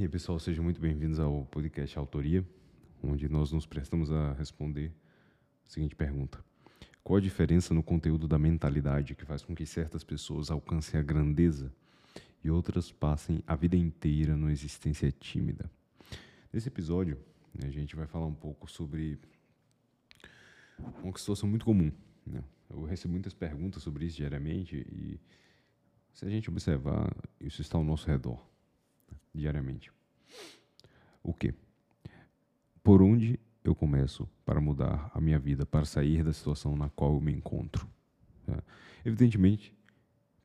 E aí, pessoal, sejam muito bem-vindos ao podcast Autoria, onde nós nos prestamos a responder a seguinte pergunta: Qual a diferença no conteúdo da mentalidade que faz com que certas pessoas alcancem a grandeza e outras passem a vida inteira numa existência tímida? Nesse episódio, a gente vai falar um pouco sobre uma situação muito comum. Né? Eu recebo muitas perguntas sobre isso diariamente e se a gente observar, isso está ao nosso redor diariamente. O que? Por onde eu começo para mudar a minha vida, para sair da situação na qual eu me encontro? É. Evidentemente,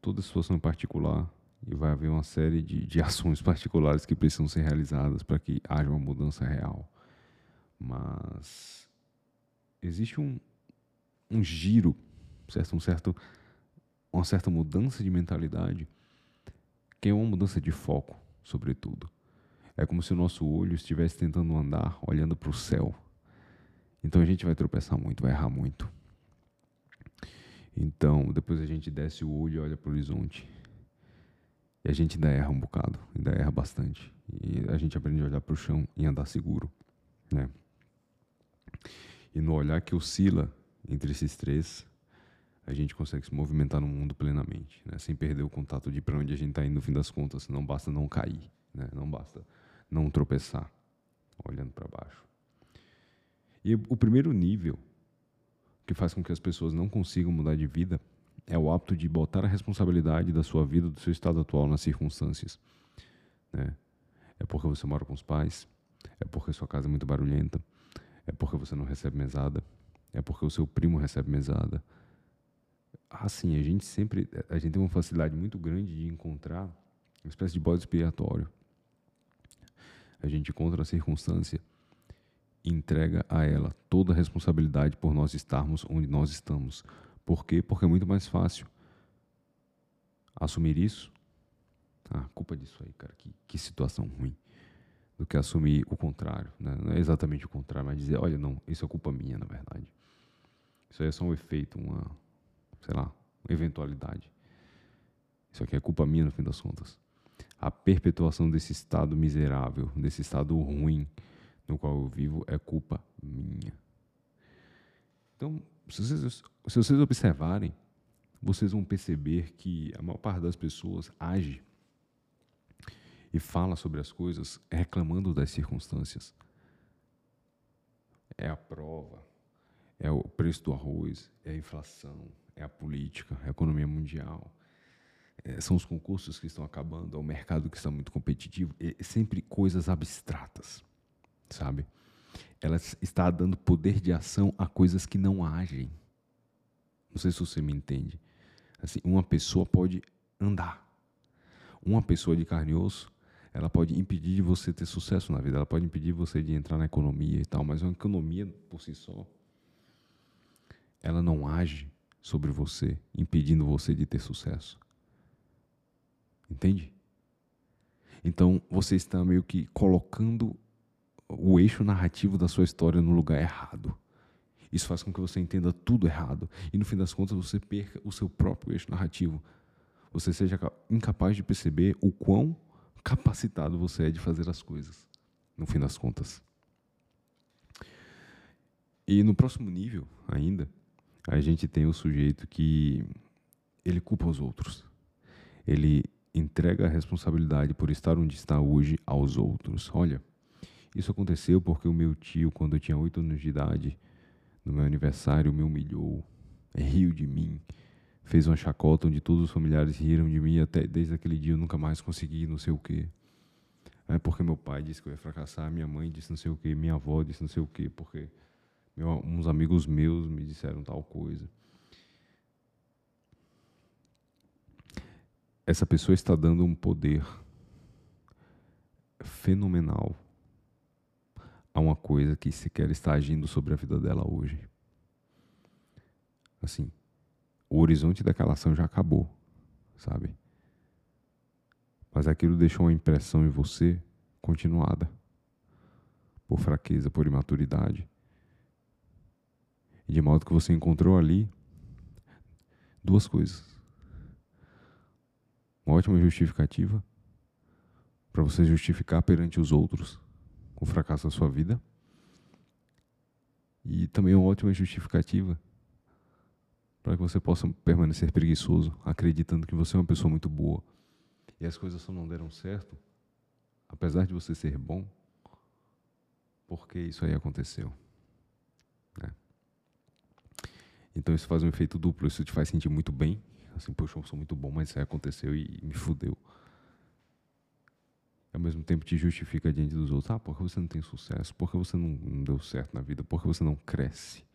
toda situação é particular e vai haver uma série de, de ações particulares que precisam ser realizadas para que haja uma mudança real. Mas existe um, um giro, certo? Um certo, uma certa mudança de mentalidade que é uma mudança de foco sobretudo. É como se o nosso olho estivesse tentando andar olhando para o céu. Então a gente vai tropeçar muito, vai errar muito. Então, depois a gente desce o olho e olha para o horizonte. E a gente ainda erra um bocado, ainda erra bastante. E a gente aprende a olhar para o chão e andar seguro. Né? E no olhar que oscila entre esses três, a gente consegue se movimentar no mundo plenamente, né? sem perder o contato de para onde a gente está indo no fim das contas. Não basta não cair, né? não basta não tropeçar olhando para baixo. E o primeiro nível que faz com que as pessoas não consigam mudar de vida é o hábito de botar a responsabilidade da sua vida, do seu estado atual nas circunstâncias. Né? É porque você mora com os pais, é porque sua casa é muito barulhenta, é porque você não recebe mesada, é porque o seu primo recebe mesada, assim, a gente sempre, a gente tem uma facilidade muito grande de encontrar uma espécie de bode expiatório. A gente encontra a circunstância e entrega a ela toda a responsabilidade por nós estarmos onde nós estamos. Por quê? Porque é muito mais fácil assumir isso. Ah, culpa disso aí, cara, que, que situação ruim. Do que assumir o contrário. Né? Não é exatamente o contrário, mas dizer, olha, não, isso é culpa minha, na verdade. Isso aí é só um efeito, uma, sei lá, eventualidade. Isso aqui é culpa minha no fim das contas. A perpetuação desse estado miserável, desse estado ruim no qual eu vivo é culpa minha. Então, se vocês, se vocês observarem, vocês vão perceber que a maior parte das pessoas age e fala sobre as coisas reclamando das circunstâncias. É a prova, é o preço do arroz, é a inflação, é a política, é a economia mundial, é, são os concursos que estão acabando, é o mercado que está muito competitivo, é sempre coisas abstratas, sabe? Ela está dando poder de ação a coisas que não agem. Não sei se você me entende. Assim, uma pessoa pode andar. Uma pessoa de carne e osso, ela pode impedir de você ter sucesso na vida, ela pode impedir você de entrar na economia e tal, mas uma economia por si só, ela não age sobre você, impedindo você de ter sucesso. Entende? Então você está meio que colocando o eixo narrativo da sua história no lugar errado. Isso faz com que você entenda tudo errado e no fim das contas você perca o seu próprio eixo narrativo. Você seja incapaz de perceber o quão capacitado você é de fazer as coisas, no fim das contas. E no próximo nível, ainda, a gente tem o sujeito que ele culpa os outros. Ele entrega a responsabilidade por estar onde está hoje aos outros. Olha, isso aconteceu porque o meu tio, quando eu tinha oito anos de idade, no meu aniversário, me humilhou, riu de mim, fez uma chacota onde todos os familiares riram de mim até desde aquele dia eu nunca mais consegui não sei o quê. É porque meu pai disse que eu ia fracassar, minha mãe disse não sei o quê, minha avó disse não sei o quê, porque meu, uns amigos meus me disseram tal coisa. Essa pessoa está dando um poder fenomenal a uma coisa que sequer está agindo sobre a vida dela hoje. Assim, o horizonte daquela ação já acabou, sabe? Mas aquilo deixou uma impressão em você continuada por fraqueza, por imaturidade de modo que você encontrou ali duas coisas. Uma ótima justificativa para você justificar perante os outros o fracasso da sua vida. E também uma ótima justificativa para que você possa permanecer preguiçoso, acreditando que você é uma pessoa muito boa. E as coisas só não deram certo, apesar de você ser bom, porque isso aí aconteceu. Né? Então isso faz um efeito duplo, isso te faz sentir muito bem, assim, poxa, eu sou muito bom, mas isso aí aconteceu e, me fudeu. Ao mesmo tempo te justifica diante dos outros, ah, por que você não tem sucesso? Por que você não, deu certo na vida? Por que você não cresce?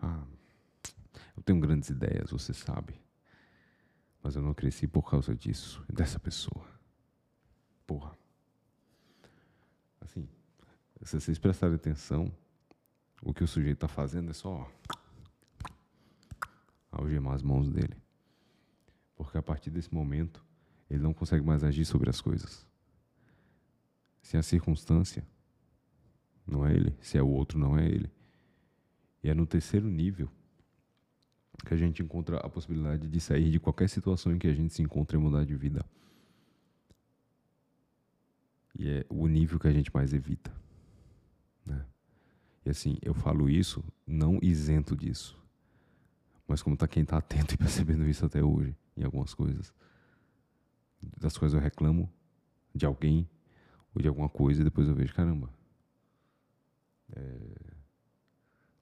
Ah, eu tenho grandes ideias, você sabe. Mas eu não cresci por causa disso, dessa pessoa. Porra. Assim, se vocês prestarem atenção, o que o sujeito está fazendo é só algemar as mãos dele. Porque a partir desse momento, ele não consegue mais agir sobre as coisas. Se a circunstância não é ele, se é o outro, não é ele. E é no terceiro nível que a gente encontra a possibilidade de sair de qualquer situação em que a gente se encontre e mudar de vida. E é o nível que a gente mais evita. Né? E assim, eu falo isso não isento disso. Mas como tá quem está atento e percebendo isso até hoje, em algumas coisas. Das coisas eu reclamo de alguém ou de alguma coisa e depois eu vejo, caramba. É,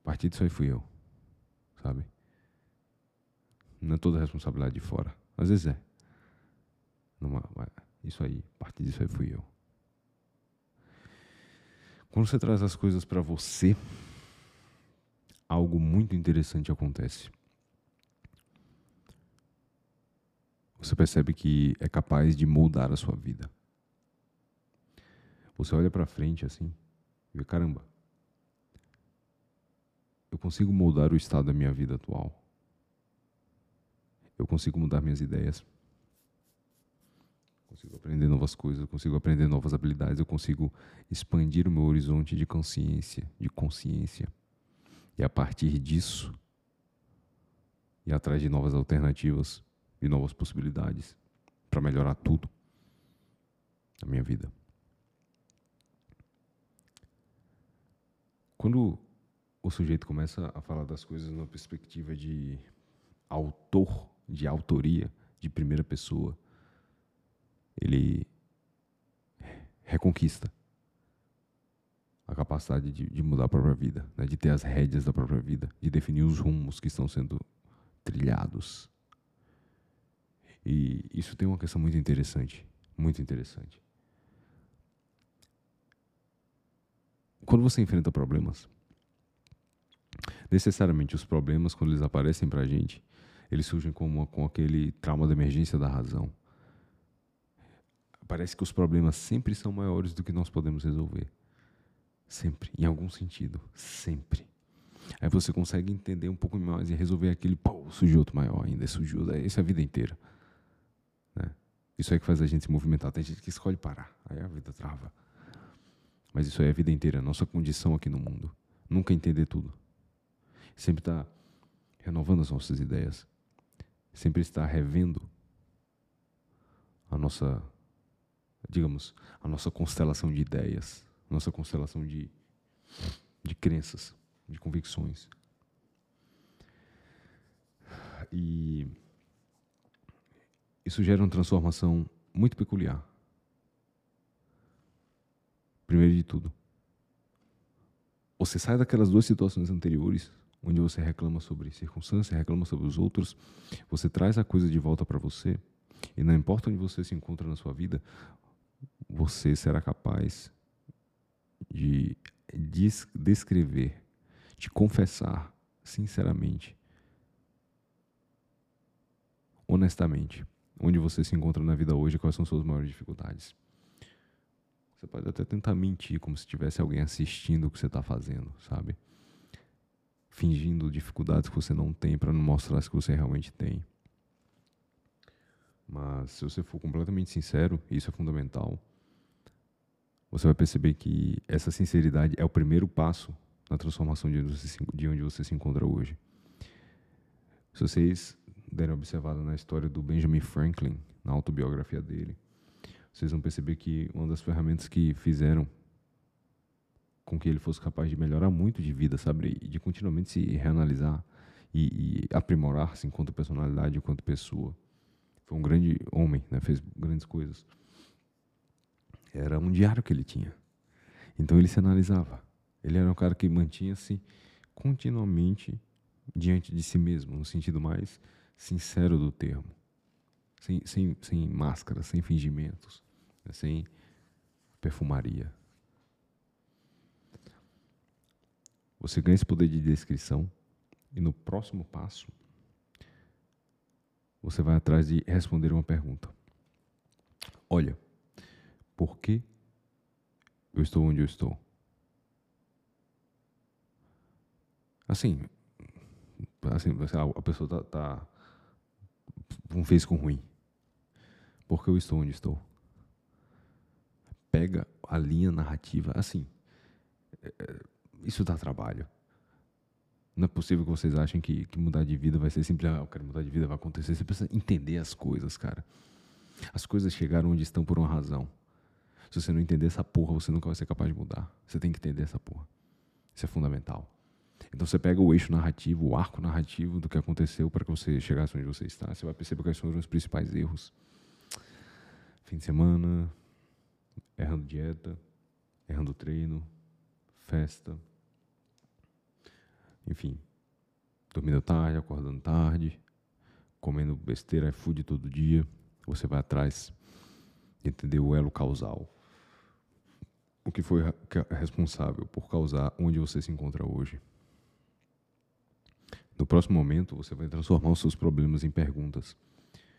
a partir disso aí fui eu, sabe? Não é toda a responsabilidade de fora. Às vezes é. Numa, isso aí, a partir disso aí fui eu. Quando você traz as coisas para você, algo muito interessante acontece. Você percebe que é capaz de moldar a sua vida. Você olha para frente assim e vê, caramba, eu consigo moldar o estado da minha vida atual eu consigo mudar minhas ideias. Consigo aprender novas coisas, consigo aprender novas habilidades, eu consigo expandir o meu horizonte de consciência, de consciência. E a partir disso, ir atrás de novas alternativas e novas possibilidades para melhorar tudo na minha vida. Quando o sujeito começa a falar das coisas numa perspectiva de autor de autoria, de primeira pessoa, ele reconquista a capacidade de, de mudar a própria vida, né? de ter as rédeas da própria vida, de definir os rumos que estão sendo trilhados. E isso tem uma questão muito interessante, muito interessante. Quando você enfrenta problemas, necessariamente os problemas, quando eles aparecem para a gente, eles surgem com, com aquele trauma da emergência da razão. Parece que os problemas sempre são maiores do que nós podemos resolver. Sempre, em algum sentido, sempre. Aí você consegue entender um pouco mais e resolver aquele, pô, surgiu outro maior ainda, surgiu, isso é a vida inteira. Isso é que faz a gente se movimentar. Tem gente que escolhe parar, aí a vida trava. Mas isso é a vida inteira, a nossa condição aqui no mundo. Nunca entender tudo. Sempre estar tá renovando as nossas ideias sempre está revendo a nossa, digamos, a nossa constelação de ideias, nossa constelação de, de crenças, de convicções. E isso gera uma transformação muito peculiar. Primeiro de tudo, você sai daquelas duas situações anteriores onde você reclama sobre circunstâncias, reclama sobre os outros, você traz a coisa de volta para você, e não importa onde você se encontra na sua vida, você será capaz de descrever, de confessar sinceramente, honestamente, onde você se encontra na vida hoje, quais são suas maiores dificuldades. Você pode até tentar mentir como se tivesse alguém assistindo o que você está fazendo, sabe? fingindo dificuldades que você não tem para não mostrar as que você realmente tem. Mas se você for completamente sincero, isso é fundamental. Você vai perceber que essa sinceridade é o primeiro passo na transformação de onde você se, de onde você se encontra hoje. Se vocês derem observada na história do Benjamin Franklin, na autobiografia dele, vocês vão perceber que uma das ferramentas que fizeram com que ele fosse capaz de melhorar muito de vida, sabe? E de continuamente se reanalisar e, e aprimorar-se enquanto personalidade, enquanto pessoa. Foi um grande homem, né? Fez grandes coisas. Era um diário que ele tinha. Então ele se analisava. Ele era um cara que mantinha-se continuamente diante de si mesmo, no sentido mais sincero do termo. Sem, sem, sem máscara, sem fingimentos, né? sem perfumaria. Você ganha esse poder de descrição e no próximo passo você vai atrás de responder uma pergunta. Olha, por que eu estou onde eu estou? Assim, assim a pessoa está tá um com ruim. Por que eu estou onde estou? Pega a linha narrativa assim. É, é, isso dá trabalho. Não é possível que vocês achem que, que mudar de vida vai ser simples. Ah, eu quero mudar de vida, vai acontecer. Você precisa entender as coisas, cara. As coisas chegaram onde estão por uma razão. Se você não entender essa porra, você nunca vai ser capaz de mudar. Você tem que entender essa porra. Isso é fundamental. Então você pega o eixo narrativo, o arco narrativo do que aconteceu para que você chegasse onde você está. Você vai perceber quais foram os principais erros. Fim de semana, errando dieta, errando treino, festa, enfim, dormindo tarde, acordando tarde, comendo besteira, iFood todo dia, você vai atrás de entender o elo causal. O que foi responsável por causar onde você se encontra hoje. No próximo momento, você vai transformar os seus problemas em perguntas.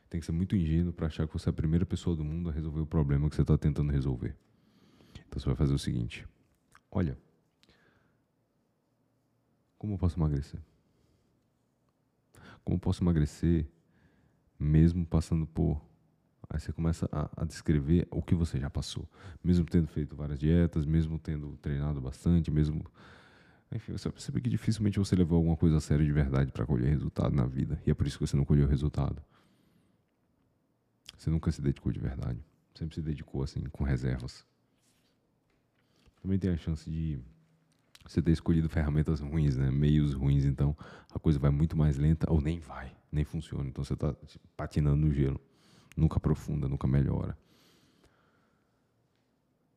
Tem que ser muito ingênuo para achar que você é a primeira pessoa do mundo a resolver o problema que você está tentando resolver. Então você vai fazer o seguinte: olha, como eu posso emagrecer? Como eu posso emagrecer mesmo passando por. Aí você começa a, a, descrever o que você já passou. Mesmo tendo feito várias dietas, mesmo tendo treinado bastante, mesmo. Enfim, você vai perceber que dificilmente você levou alguma coisa a sério de verdade para colher resultado na vida. E é por isso que você não colheu resultado. Você nunca se dedicou de verdade. Sempre se dedicou assim, com reservas. Também tem a chance de você ter escolhido ferramentas ruins, né? meios ruins, então a coisa vai muito mais lenta ou nem vai, nem funciona. Então você está patinando no gelo, nunca aprofunda, nunca melhora.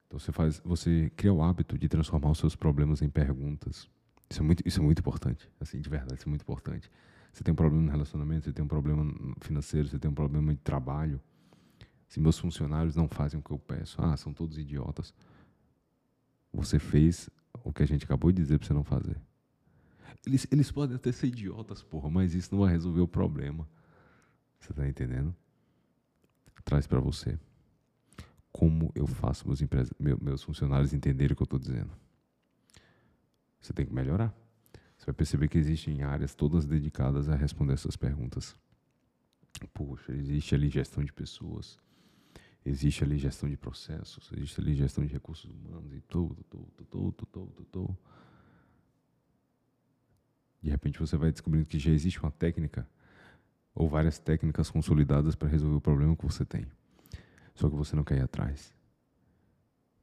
Então você faz, você cria o hábito de transformar os seus problemas em perguntas. Isso é muito, isso é muito importante, assim, de verdade, isso é muito importante. Você tem um problema no relacionamento, você tem um problema financeiro, você tem um problema de trabalho. Se meus funcionários não fazem o que eu peço, ah, são todos idiotas. Você fez o que a gente acabou de dizer para você não fazer. Eles, eles podem até ser idiotas, porra, mas isso não vai resolver o problema. Você está entendendo? Traz para você. Como eu faço meus, empresa, meus funcionários entenderem o que eu estou dizendo? Você tem que melhorar. Você vai perceber que existem áreas todas dedicadas a responder essas perguntas. Poxa, existe ali gestão de pessoas, Existe ali gestão de processos, existe ali gestão de recursos humanos e tudo, tudo, tudo, tudo, tudo. De repente você vai descobrindo que já existe uma técnica ou várias técnicas consolidadas para resolver o problema que você tem. Só que você não quer ir atrás.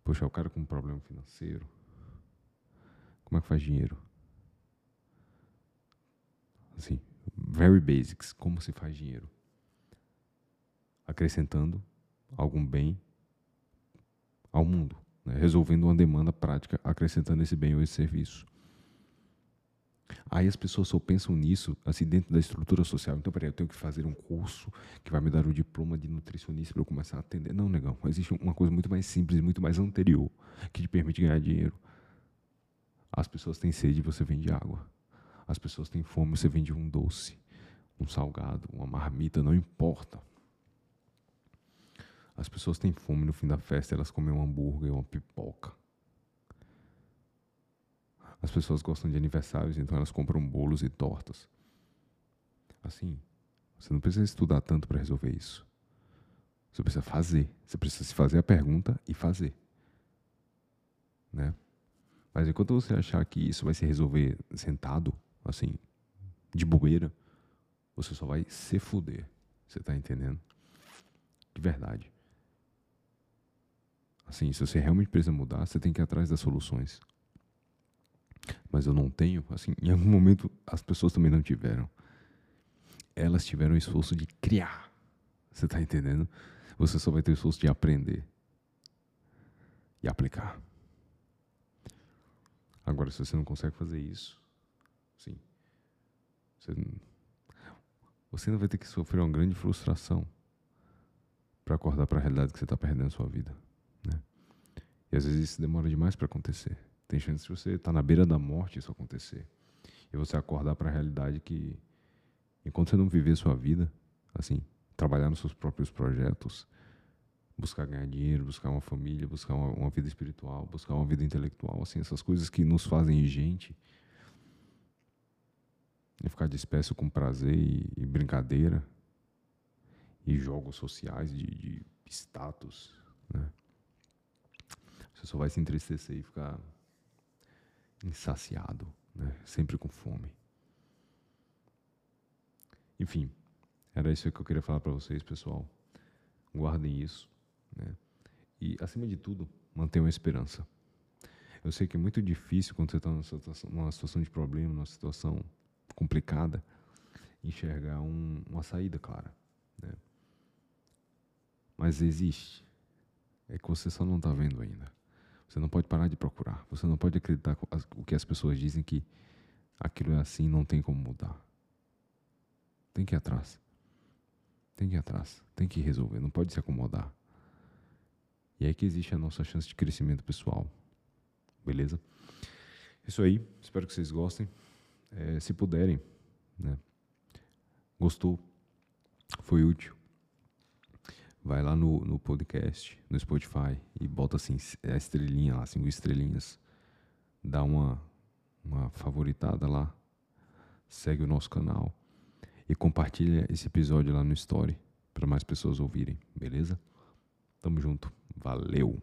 Poxa, o cara com um problema financeiro, como é que faz dinheiro? Assim, very basics, como se faz dinheiro? Acrescentando algum bem ao mundo, né? resolvendo uma demanda prática, acrescentando esse bem ou esse serviço. Aí as pessoas só pensam nisso, assim, dentro da estrutura social. Então, peraí, eu tenho que fazer um curso que vai me dar o diploma de nutricionista para eu começar a atender. Não, negão. Existe uma coisa muito mais simples, muito mais anterior, que te permite ganhar dinheiro. As pessoas têm sede, você vende água. As pessoas têm fome, você vende um doce, um salgado, uma marmita, não importa. As pessoas têm fome no fim da festa, elas comem um hambúrguer, uma pipoca. As pessoas gostam de aniversários, então elas compram bolos e tortas. Assim, você não precisa estudar tanto para resolver isso. Você precisa fazer. Você precisa se fazer a pergunta e fazer. Né? Mas enquanto você achar que isso vai se resolver sentado, assim, de bobeira, você só vai se fuder. Você está entendendo? De verdade. Assim, se você realmente precisa mudar, você tem que ir atrás das soluções. Mas eu não tenho, assim, em algum momento as pessoas também não tiveram. Elas tiveram o esforço de criar. Você está entendendo? Você só vai ter o esforço de aprender e aplicar. Agora, se você não consegue fazer isso, sim, você, você ainda vai ter que sofrer uma grande frustração para acordar para a realidade que você está perdendo a sua vida. Né? E às vezes isso demora demais para acontecer. Tem chance de você estar na beira da morte isso acontecer. E você acordar para a realidade que, enquanto você não viver sua vida, assim, trabalhar nos seus próprios projetos, buscar ganhar dinheiro, buscar uma família, buscar uma, uma, vida espiritual, buscar uma vida intelectual, assim, essas coisas que nos fazem gente. E ficar disperso com prazer e, e brincadeira e jogos sociais de, de status, né? Você só vai se entristecer e ficar insaciado, né? Sempre com fome. Enfim, era isso que eu queria falar para vocês, pessoal. Guardem isso. Né? E, acima de tudo, mantenham a esperança. Eu sei que é muito difícil quando você está numa situação, de problema, numa situação complicada, enxergar um, uma saída clara. Né? Mas existe. É que você só não está vendo ainda. Você não pode parar de procurar. Você não pode acreditar o que as pessoas dizem que aquilo é assim, não tem como mudar. Tem que ir atrás. Tem que ir atrás. Tem que resolver. Não pode se acomodar. E é que existe a nossa chance de crescimento pessoal. Beleza? Isso aí. Espero que vocês gostem. É, se puderem, né? Gostou? Foi útil? Vai lá no, no podcast, no Spotify e bota assim a estrelinha lá, cinco estrelinhas. Dá uma, uma favoritada lá. Segue o nosso canal e compartilha esse episódio lá no Story para mais pessoas ouvirem, beleza? Tamo junto. Valeu!